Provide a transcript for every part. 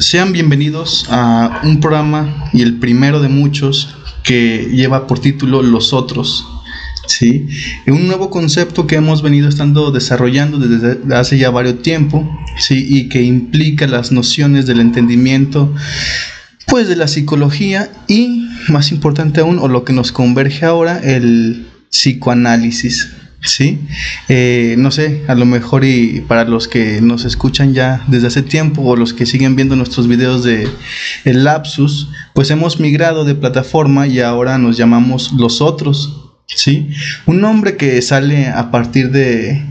sean bienvenidos a un programa y el primero de muchos que lleva por título Los Otros. ¿sí? Un nuevo concepto que hemos venido estando desarrollando desde hace ya varios tiempo, ¿sí? Y que implica las nociones del entendimiento, pues de la psicología y, más importante aún, o lo que nos converge ahora, el psicoanálisis. Sí, eh, no sé, a lo mejor y para los que nos escuchan ya desde hace tiempo o los que siguen viendo nuestros videos de el lapsus, pues hemos migrado de plataforma y ahora nos llamamos los otros, ¿sí? Un nombre que sale a partir de,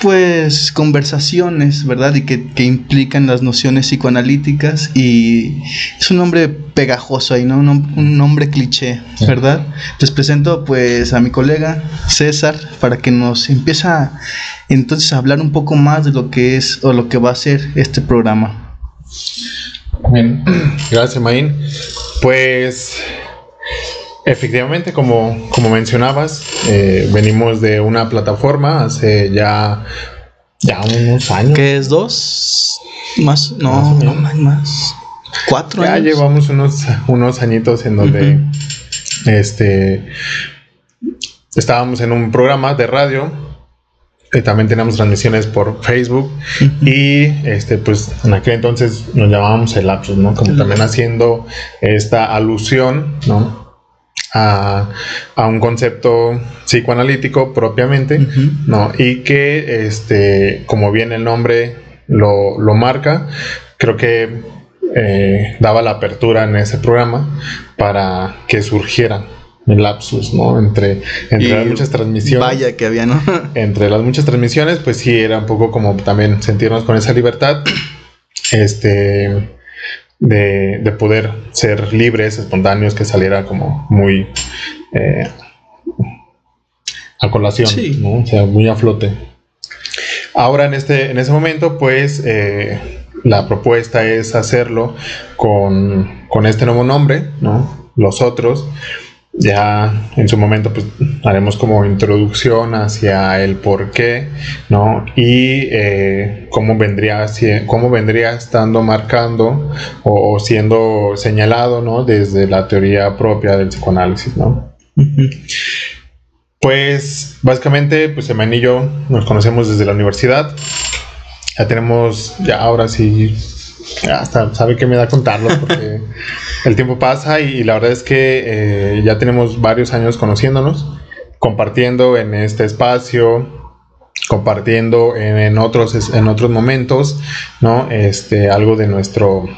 pues, conversaciones, ¿verdad? Y que, implican las nociones psicoanalíticas y es un nombre pegajoso ahí, ¿no? Un, nombre cliché, ¿verdad? Les presento, pues, a mi colega César para que nos empiece a, entonces a hablar un poco más de lo que es o lo que va a ser este programa. Bien, gracias, Maín. Pues Efectivamente, como, como mencionabas, eh, venimos de una plataforma hace ya, ya unos años. ¿Qué es dos? Más, no, no más. Cuatro ya años. Ya llevamos unos, unos añitos en donde este estábamos en un programa de radio. Y también teníamos transmisiones por Facebook y este pues en aquel entonces nos llamábamos el lapsus, ¿no? Como también haciendo esta alusión, ¿no? A, un concepto psicoanalítico propiamente, ¿no? Y que, este, como bien el nombre lo, marca, creo que eh, daba la apertura en ese programa para que surgiera el lapsus, ¿no? Entre, entre las muchas transmisiones. Vaya que había, ¿no? entre las muchas transmisiones, pues sí, era un poco como también sentirnos con esa libertad. Este de, poder ser libres, espontáneos, que saliera como muy eh, a colación, o sea, muy a flote. Ahora en este, en ese momento, pues eh, la propuesta es hacerlo con, con este nuevo nombre, ¿no? Los otros, ya en su momento pues haremos como introducción hacia el por qué, ¿no? Y eh, cómo, vendría, cómo vendría estando marcando o, siendo señalado, ¿no? Desde la teoría propia del psicoanálisis, ¿no? Pues básicamente, pues Emma y yo nos conocemos desde la universidad. Ya tenemos, ya ahora sí, hasta sabe que me da contarlo porque el tiempo pasa y, la verdad es que eh, ya tenemos varios años conociéndonos, compartiendo en este espacio, compartiendo en, otros, en otros momentos, ¿no? Este, algo de nuestro,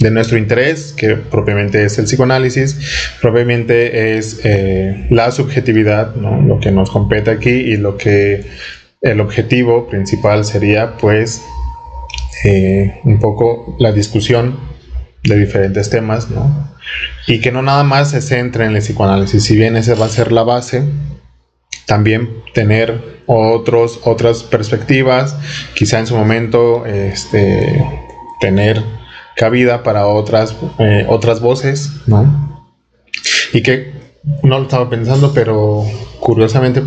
de nuestro interés, que propiamente es el psicoanálisis, propiamente es eh, la subjetividad, ¿no? Lo que nos compete aquí y lo que el objetivo principal sería, pues, eh, un poco la discusión de diferentes temas, ¿no? Y que no nada más se centre en el psicoanálisis, si bien esa va a ser la base, también tener otros, otras perspectivas, quizá en su momento este, tener cabida para otras, eh, otras voces, ¿no? Y que no lo estaba pensando, pero curiosamente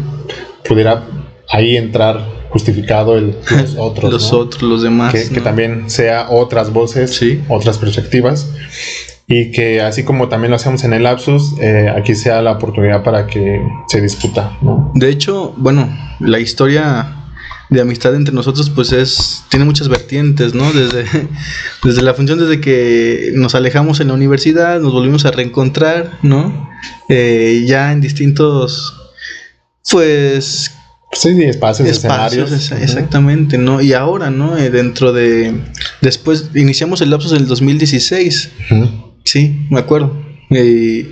pudiera ahí entrar justificado el, los otros. los otros, los demás. Que, también sea otras voces, sí. otras perspectivas. Y que así como también lo hacemos en el lapsus, eh, aquí sea la oportunidad para que se disputa. ¿no? De hecho, bueno, la historia de amistad entre nosotros pues es tiene muchas vertientes, ¿no? Desde, desde la función desde que nos alejamos en la universidad, nos volvimos a reencontrar, ¿no? Eh, ya en distintos pues Sí, espacios, espacios escenarios. exactamente, ¿no? Y ahora, ¿no? Eh, dentro de... Después iniciamos el lapsus en el 2016. Sí, me acuerdo. Eh,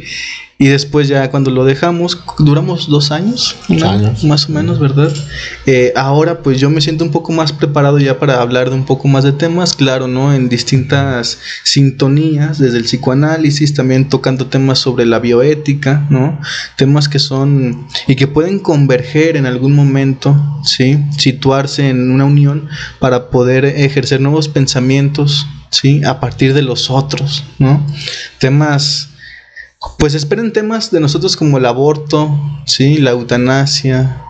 y después ya cuando lo dejamos, duramos dos años, años. más o menos, ¿verdad? Eh, ahora pues yo me siento un poco más preparado ya para hablar de un poco más de temas, claro, ¿no? En distintas sintonías, desde el psicoanálisis, también tocando temas sobre la bioética, ¿no? Temas que son y que pueden converger en algún momento, ¿sí? Situarse en una unión para poder ejercer nuevos pensamientos, ¿sí? A partir de los otros, ¿no? Temas pues esperen temas de nosotros como el aborto, ¿sí? la eutanasia,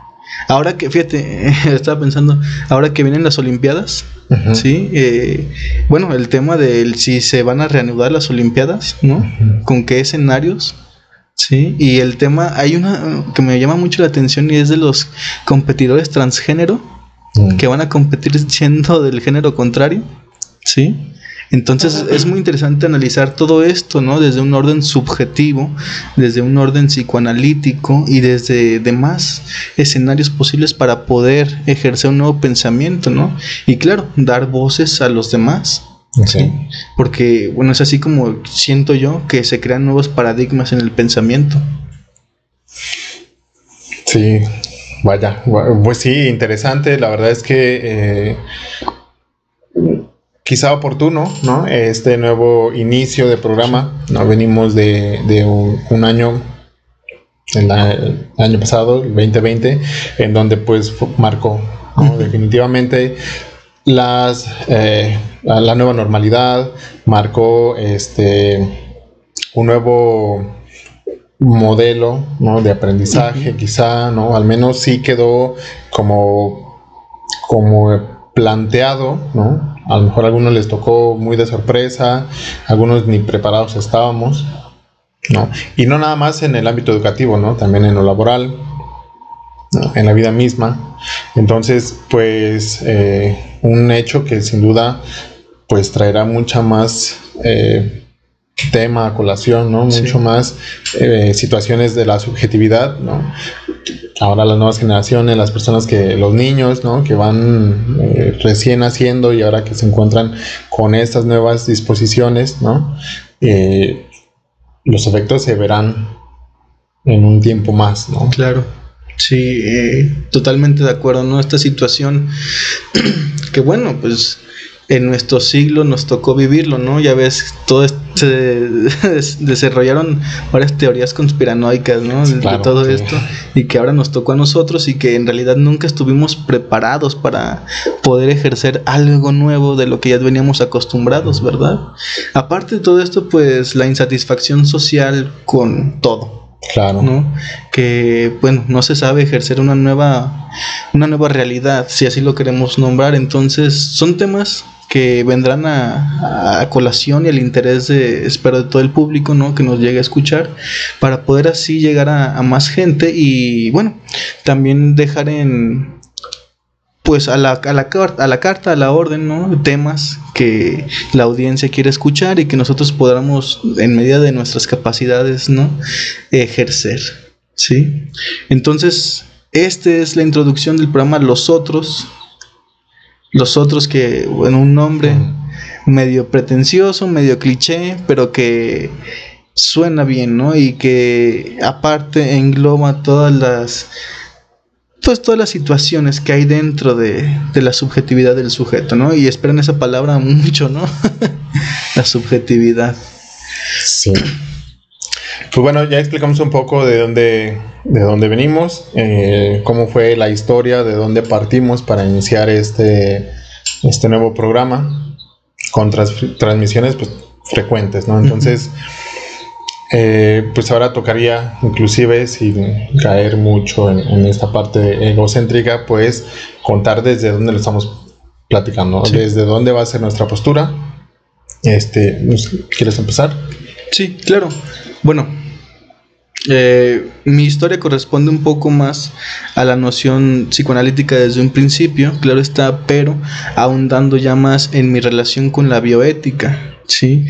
Ahora que, fíjate, estaba pensando, ahora que vienen las Olimpiadas, ¿sí? Eh, bueno, el tema de si se van a reanudar las Olimpiadas, ¿no? ¿Con qué escenarios? Sí, y el tema, hay una que me llama mucho la atención y es de los competidores transgénero que van a competir siendo del género contrario, ¿sí? Entonces es muy interesante analizar todo esto, ¿no? Desde un orden subjetivo, desde un orden psicoanalítico y desde demás escenarios posibles para poder ejercer un nuevo pensamiento, ¿no? Y claro, dar voces a los demás. ¿sí? Porque, bueno, es así como siento yo que se crean nuevos paradigmas en el pensamiento. Sí, vaya, pues sí, interesante. La verdad es que eh, quizá oportuno, ¿no? Este nuevo inicio de programa, ¿no? Venimos de, un, año, el, año pasado, el 2020, en donde pues marcó definitivamente las, eh, la nueva normalidad, marcó este, un nuevo modelo ¿no? de aprendizaje, quizá, ¿no? Al menos sí quedó como, como planteado, ¿no? A lo mejor a algunos les tocó muy de sorpresa, algunos ni preparados estábamos, ¿no? Y no nada más en el ámbito educativo, ¿no? También en lo laboral, en la vida misma. Entonces, pues, eh, un hecho que sin duda, pues, traerá mucha más... Eh, tema a colación, ¿no? Mucho más eh, situaciones de la subjetividad, ¿no? Ahora las nuevas generaciones, las personas que, los niños, ¿no? Que van eh, recién naciendo y ahora que se encuentran con estas nuevas disposiciones, ¿no? Eh, los efectos se verán en un tiempo más, ¿no? Claro. Sí, eh, totalmente de acuerdo, ¿no? Esta situación que bueno, pues en nuestro siglo nos tocó vivirlo, ¿no? Ya ves, todo se desarrollaron varias teorías conspiranoicas, ¿no? de todo esto y que ahora nos tocó a nosotros y que en realidad nunca estuvimos preparados para poder ejercer algo nuevo de lo que ya veníamos acostumbrados, ¿verdad? Aparte de todo esto, pues la insatisfacción social con todo. Claro. ¿no? Que, bueno, no se sabe ejercer una nueva, una nueva realidad, si así lo queremos nombrar. Entonces, son temas que vendrán a, colación y al interés de, espero, de todo el público, ¿no? Que nos llegue a escuchar, para poder así llegar a, más gente y, bueno, también dejar en, pues a la, a la, a la carta, a la orden, ¿no? Temas que la audiencia quiere escuchar y que nosotros podamos, en medida de nuestras capacidades, ¿no? Ejercer, ¿sí? Entonces, esta es la introducción del programa Los Otros, los otros que, bueno, un nombre medio pretencioso, medio cliché, pero que suena bien, ¿no? Y que aparte engloba todas las pues todas las situaciones que hay dentro de, de la subjetividad del sujeto, ¿no? Y esperan esa palabra mucho, ¿no? la subjetividad. Sí. Pues bueno, ya explicamos un poco de dónde, de dónde venimos, eh, cómo fue la historia, de dónde partimos para iniciar este, este nuevo programa con transmisiones pues, frecuentes, ¿no? Entonces, eh, pues ahora tocaría, inclusive sin caer mucho en, esta parte egocéntrica, pues contar desde dónde lo estamos platicando, desde dónde va a ser nuestra postura. Este, ¿Quieres empezar? Sí, claro. Bueno, eh, mi historia corresponde un poco más a la noción psicoanalítica desde un principio, claro está, pero ahondando ya más en mi relación con la bioética, ¿sí?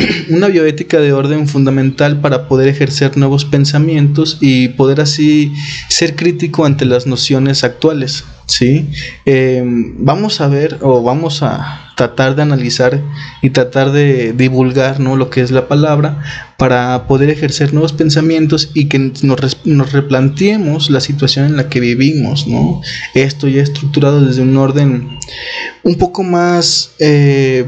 una bioética de orden fundamental para poder ejercer nuevos pensamientos y poder así ser crítico ante las nociones actuales. ¿sí? Em, vamos a ver o vamos a tratar de analizar y tratar de divulgar ¿no? lo que es la palabra para poder ejercer nuevos pensamientos y que nos, replanteemos la situación en la que vivimos. ¿no? Esto ya estructurado desde un orden un poco más... Eh,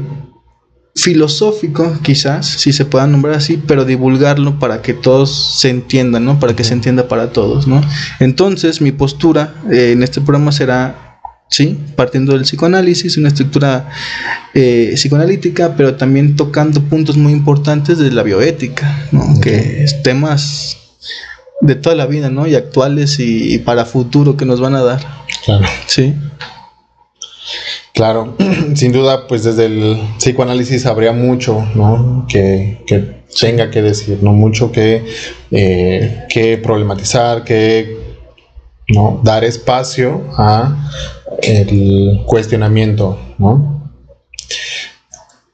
filosófico, quizás, si se pueda nombrar así, pero divulgarlo para que todos se entiendan, ¿no? Para que se entienda para todos, ¿no? Entonces, mi postura eh, en este programa será, sí, partiendo del psicoanálisis, una estructura eh, psicoanalítica, pero también tocando puntos muy importantes de la bioética, ¿no? Que es temas de toda la vida, ¿no? Y actuales y, para futuro que nos van a dar. Claro. Sí. Claro, sin duda, pues desde el psicoanálisis habría mucho, ¿no? Que, que tenga que decir, ¿no? Mucho que, eh, que problematizar, que ¿no? dar espacio a el cuestionamiento, ¿no?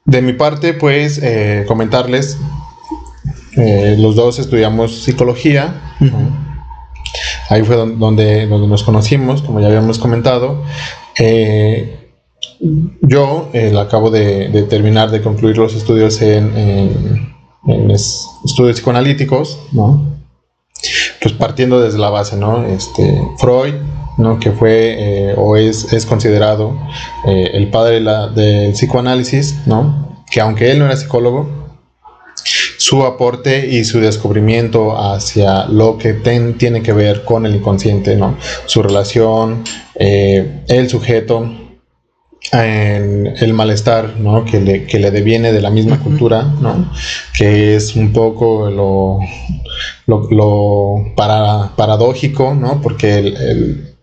De mi parte, pues, eh, comentarles, eh, los dos estudiamos psicología, ahí fue donde, donde nos conocimos, como ya habíamos comentado. Yo acabo de, terminar de concluir los estudios en estudios psicoanalíticos, ¿no? Pues partiendo desde la base, ¿no? Este, Freud, ¿no? Que fue eh, o es, es considerado eh, el padre del psicoanálisis, ¿no? Que aunque él no era psicólogo, su aporte y su descubrimiento hacia lo que tiene que ver con el inconsciente, ¿no? Su relación, eh, el sujeto, en el malestar ¿no? que, le, que le deviene de la misma cultura, ¿no? que es un poco lo, lo, para, paradójico, ¿no? porque el,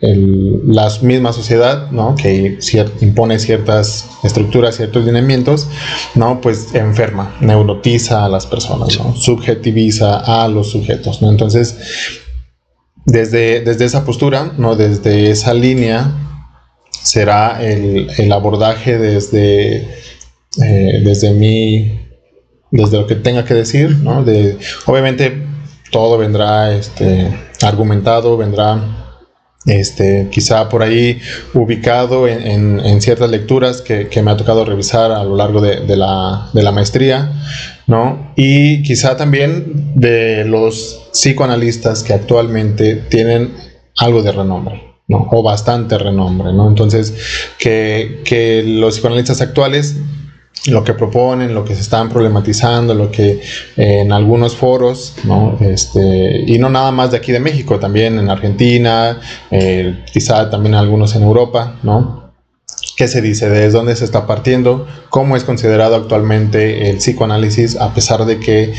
el, la misma sociedad ¿no? que impone ciertas estructuras, ciertos lineamientos, ¿no? pues enferma, neurotiza a las personas, ¿no? subjetiviza a los sujetos. ¿no? Entonces, desde, desde esa postura, ¿no? desde esa línea, será el, abordaje desde, eh, desde mi, desde lo que tenga que decir, ¿no? De, obviamente todo vendrá este, argumentado, vendrá este, quizá por ahí ubicado en, ciertas lecturas que, me ha tocado revisar a lo largo de, la, de la maestría, ¿no? Y quizá también de los psicoanalistas que actualmente tienen algo de renombre. ¿No? o bastante renombre. ¿no? Entonces, que, los psicoanalistas actuales lo que proponen, lo que se están problematizando, lo que en algunos foros, ¿no? Este, y no nada más de aquí de México, también en Argentina, eh, quizá también algunos en Europa, ¿no? ¿Qué se dice? ¿Desde dónde se está partiendo? ¿Cómo es considerado actualmente el psicoanálisis a pesar de que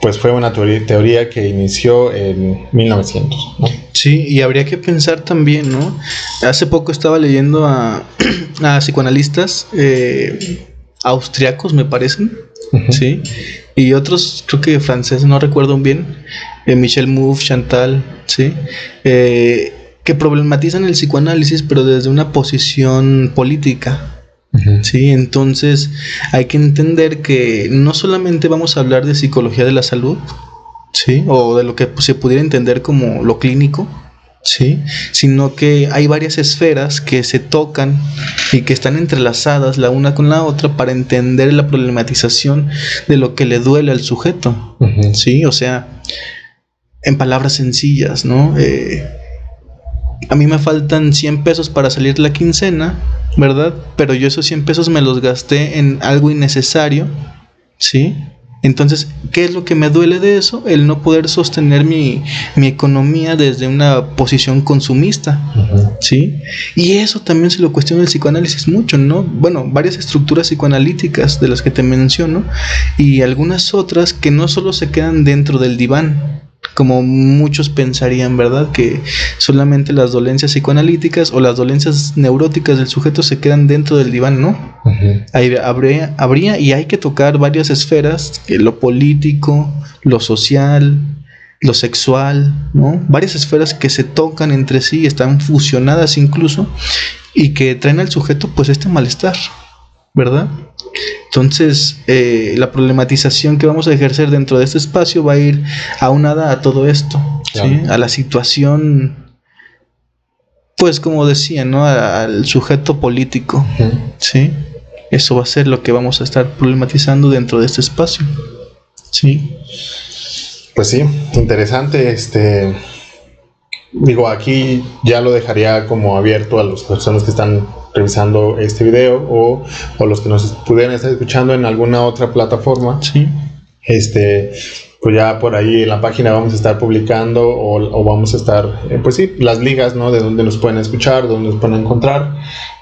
pues fue una teoría que inició en 1900. Sí, y habría que pensar también, ¿no? Hace poco estaba leyendo a, a psicoanalistas eh, austriacos, me parecen, ¿sí? Y otros, creo que franceses, no recuerdo bien, eh, Michel Mouffe, Chantal, ¿sí? Eh, que problematizan el psicoanálisis, pero desde una posición política. Sí, entonces hay que entender que no solamente vamos a hablar de psicología de la salud, sí, o de lo que se pudiera entender como lo clínico, sí, sino que hay varias esferas que se tocan y que están entrelazadas la una con la otra para entender la problematización de lo que le duele al sujeto, sí, o sea, en palabras sencillas, ¿no? Eh, a mí me faltan 100 pesos para salir la quincena ¿verdad? Pero yo esos 100 pesos me los gasté en algo innecesario, ¿sí? Entonces, ¿qué es lo que me duele de eso? El no poder sostener mi, economía desde una posición consumista, ¿sí? Y eso también se lo cuestiona el psicoanálisis mucho, ¿no? Bueno, varias estructuras psicoanalíticas de las que te menciono y algunas otras que no solo se quedan dentro del diván, como muchos pensarían, ¿verdad? Que solamente las dolencias psicoanalíticas o las dolencias neuróticas del sujeto se quedan dentro del diván, ¿no? habría, habría y hay que tocar varias esferas, lo político, lo social, lo sexual, ¿no? Varias esferas que se tocan entre sí, están fusionadas incluso, y que traen al sujeto pues este malestar, ¿verdad? Entonces, eh, la problematización que vamos a ejercer dentro de este espacio va a ir aunada a todo esto, a la situación, pues como decía, ¿no? al sujeto político. ¿sí? Eso va a ser lo que vamos a estar problematizando dentro de este espacio. ¿sí? Pues sí, interesante. Este, digo, aquí ya lo dejaría como abierto a las personas que están revisando este video o, o, los que nos pudieran estar escuchando en alguna otra plataforma. Sí. Este, pues ya por ahí en la página vamos a estar publicando o, vamos a estar, eh, pues sí, las ligas, ¿no? De donde nos pueden escuchar, donde nos pueden encontrar.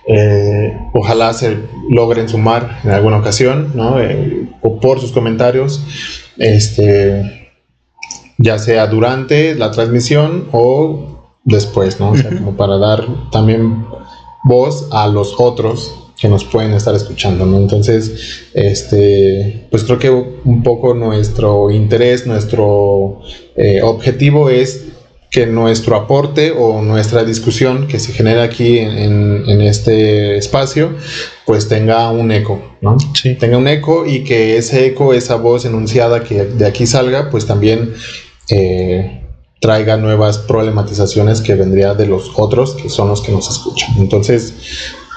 Eh, ojalá se logren sumar en alguna ocasión, ¿no? Eh, o por sus comentarios. Este, ya sea durante la transmisión o después, ¿no? O sea, como para dar también voz a los otros que nos pueden estar escuchando, ¿no? Entonces, este, pues creo que un poco nuestro interés, nuestro eh, objetivo es que nuestro aporte o nuestra discusión que se genera aquí en, este espacio, pues tenga un eco, ¿no? Sí. Tenga un eco y que ese eco, esa voz enunciada que de aquí salga, pues también eh, traiga nuevas problematizaciones que vendría de los otros, que son los que nos escuchan. Entonces,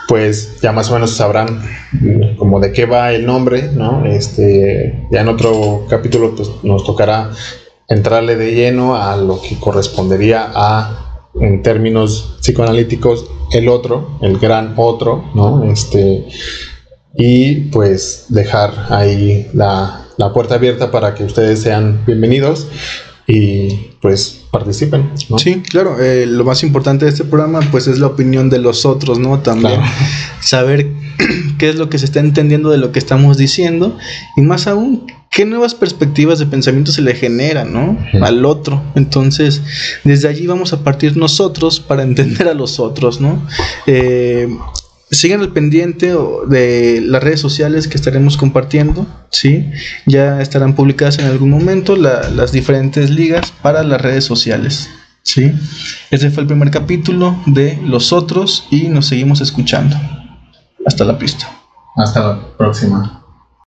pues ya más o menos sabrán como de qué va el nombre, ¿no? Este, ya en otro capítulo pues, nos tocará entrarle de lleno a lo que correspondería a, en términos psicoanalíticos, el otro, el gran otro, ¿no? Este, y pues dejar ahí la, la puerta abierta para que ustedes sean bienvenidos y pues participen. ¿no? Sí, claro, eh, lo más importante de este programa pues es la opinión de los otros, ¿no? También saber qué es lo que se está entendiendo de lo que estamos diciendo y más aún qué nuevas perspectivas de pensamiento se le generan, ¿no? Al otro. Entonces, desde allí vamos a partir nosotros para entender a los otros, ¿no? Eh, sigan al pendiente de las redes sociales que estaremos compartiendo, ¿sí? Ya estarán publicadas en algún momento las diferentes ligas para las redes sociales, ¿sí? Este fue el primer capítulo de Los Otros y nos seguimos escuchando. Hasta la pista. Hasta la próxima.